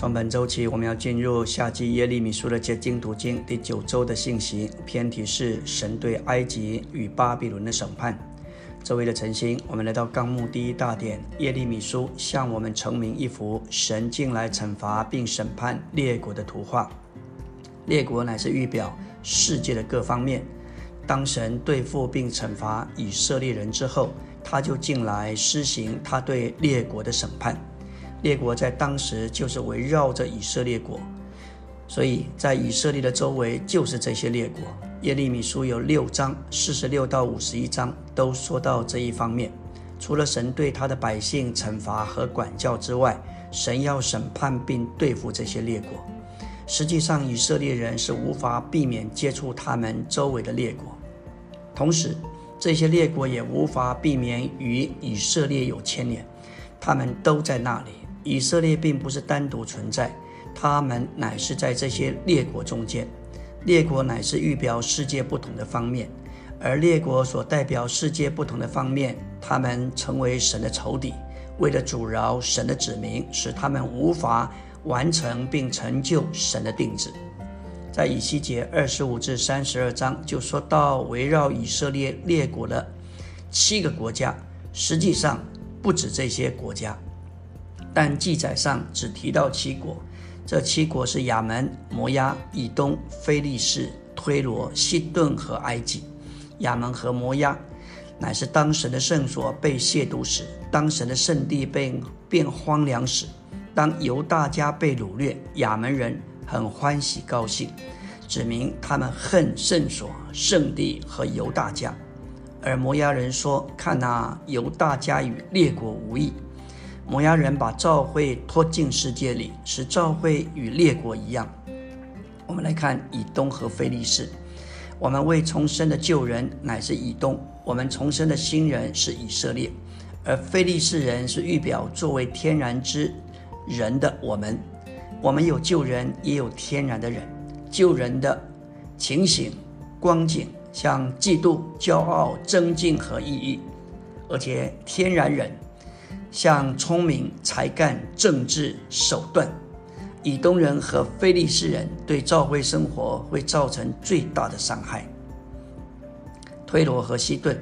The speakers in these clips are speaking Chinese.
从本周起，我们要进入夏季耶利米书的结晶途经第九周的信息，篇题是神对埃及与巴比伦的审判。周围的晨星，我们来到纲目第一大点，耶利米书向我们呈明一幅神进来惩罚并审判列国的图画。列国乃是预表世界的各方面。当神对付并惩罚以色列人之后，他就进来施行他对列国的审判。列国在当时就是围绕着以色列国，所以在以色列的周围就是这些列国。耶利米书有六章，四十六到五十一章都说到这一方面。除了神对他的百姓惩罚和管教之外，神要审判并对付这些列国。实际上，以色列人是无法避免接触他们周围的列国，同时这些列国也无法避免与以色列有牵连，他们都在那里。以色列并不是单独存在，他们乃是在这些列国中间。列国乃是预表世界不同的方面，而列国所代表世界不同的方面，他们成为神的仇敌，为了阻挠神的指明，使他们无法完成并成就神的定旨。在以西结二十五至三十二章就说到围绕以色列列国的七个国家，实际上不止这些国家。但记载上只提到七国，这七国是亚门、摩押、以东、非利士、推罗、西顿和埃及。亚门和摩押乃是当神的圣所被亵渎时，当神的圣地被变荒凉时，当犹大家被掳掠，亚门人很欢喜高兴，指明他们恨圣所、圣地和犹大家。而摩押人说：“看哪，犹大家与列国无异。”摩押人把教会拖进世界里，使教会与列国一样。我们来看以东和非利士。我们未重生的旧人乃是以东，我们重生的新人是以色列，而非利士人是预表作为天然之人的我们。我们有旧人，也有天然的人。旧人的情形、光景，像嫉妒、骄傲、增进和异议，而且天然人。像聪明、才干、政治手段，以东人和非利士人对教会生活会造成最大的伤害。推罗和西顿，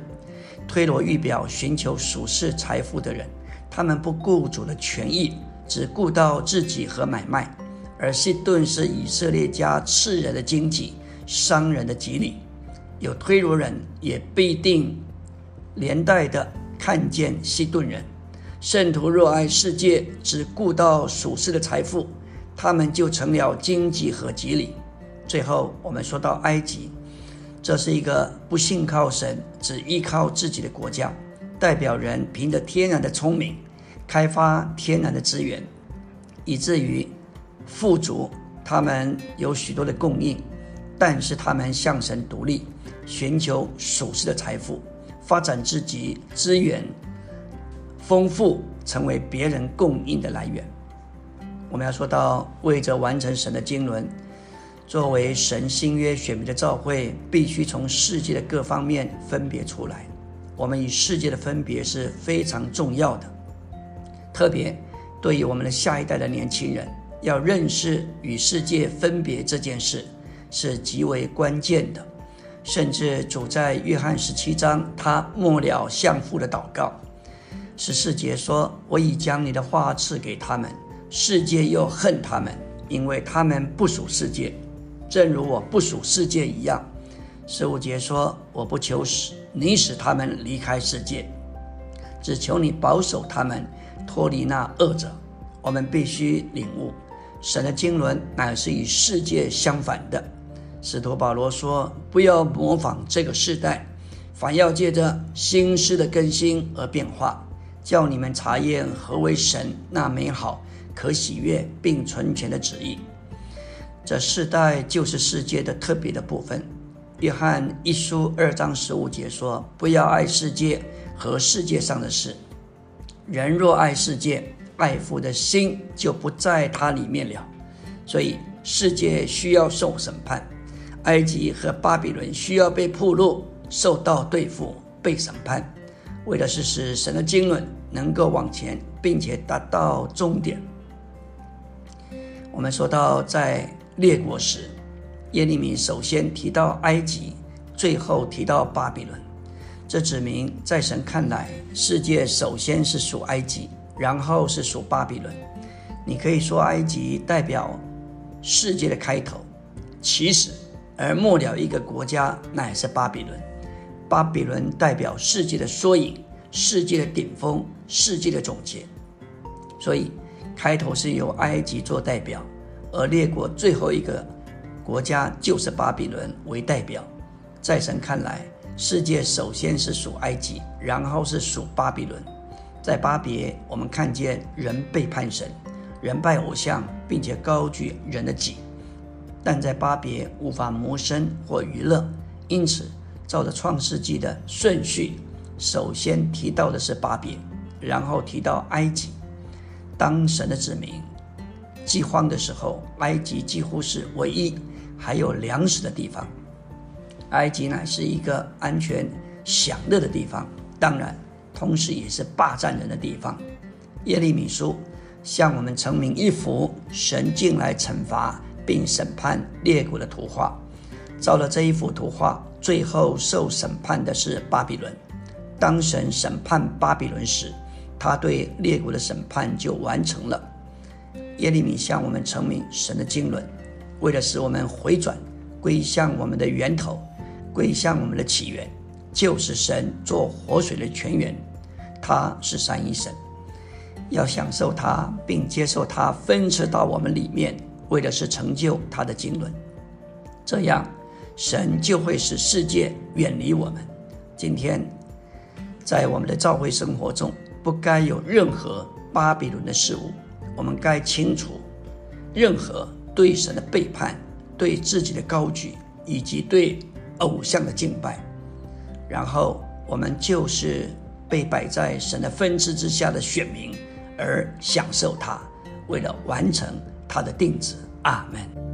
推罗预表寻求属世财富的人，他们不顾主的权益，只顾到自己和买卖；而西顿是以色列家次人的经济、商人的吉利。有推罗人，也必定连带的看见西顿人。圣徒热爱世界，只顾到属世的财富，他们就成了荆棘和吉利。最后，我们说到埃及，这是一个不信靠神、只依靠自己的国家，代表人凭着天然的聪明，开发天然的资源，以至于富足。他们有许多的供应，但是他们向神独立，寻求属世的财富，发展自己资源。丰富成为别人供应的来源。我们要说到，为着完成神的经纶，作为神新约选民的召会，必须从世界的各方面分别出来。我们与世界的分别是非常重要的，特别对于我们的下一代的年轻人，要认识与世界分别这件事是极为关键的。甚至主在约翰十七章，他末了向父的祷告。十四节说：“我已将你的话赐给他们，世界又恨他们，因为他们不属世界，正如我不属世界一样。”十五节说：“我不求使你使他们离开世界，只求你保守他们脱离那恶者。”我们必须领悟，神的经纶乃是与世界相反的。使徒保罗说：“不要模仿这个时代，反要借着心思的更新而变化。”叫你们查验何为神那美好、可喜悦并存全的旨意。这世代就是世界的特别的部分。约翰一书二章十五节说：“不要爱世界和世界上的事。人若爱世界，爱父的心就不在它里面了。所以世界需要受审判，埃及和巴比伦需要被铺路，受到对付、被审判，为的是使神的经纶。”能够往前，并且达到终点。我们说到在列国时，耶利米首先提到埃及，最后提到巴比伦。这指明在神看来，世界首先是属埃及，然后是属巴比伦。你可以说埃及代表世界的开头、起始，而末了一个国家乃是巴比伦。巴比伦代表世界的缩影、世界的顶峰、世界的总结。所以开头是由埃及做代表，而列国最后一个国家就是巴比伦为代表。在神看来，世界首先是属埃及，然后是属巴比伦。在巴别，我们看见人背叛神。人拜偶像，并且高举人的己，但在巴别无法谋生或娱乐，因此照着创世纪的顺序，首先提到的是巴别，然后提到埃及。当神的子民饥荒的时候，埃及几乎是唯一还有粮食的地方。埃及乃是一个安全享乐的地方，当然，同时也是霸占人的地方。耶利米书。向我们成名一幅神进来惩罚并审判列国的图画。照了这一幅图画，最后受审判的是巴比伦。当神审判巴比伦时，他对列国的审判就完成了。耶利米向我们成明神的经纶，为了使我们回转归向我们的源头，归向我们的起源，就是神做活水的泉源，他是三一神。要享受它，并接受它分赐到我们里面，为的是成就他的经纶。这样，神就会使世界远离我们。今天，在我们的教会生活中，不该有任何巴比伦的事物。我们该清除任何对神的背叛、对自己的高举，以及对偶像的敬拜。然后，我们就是被摆在神的分支之下的选民。而享受它，为了完成他的定旨。阿门。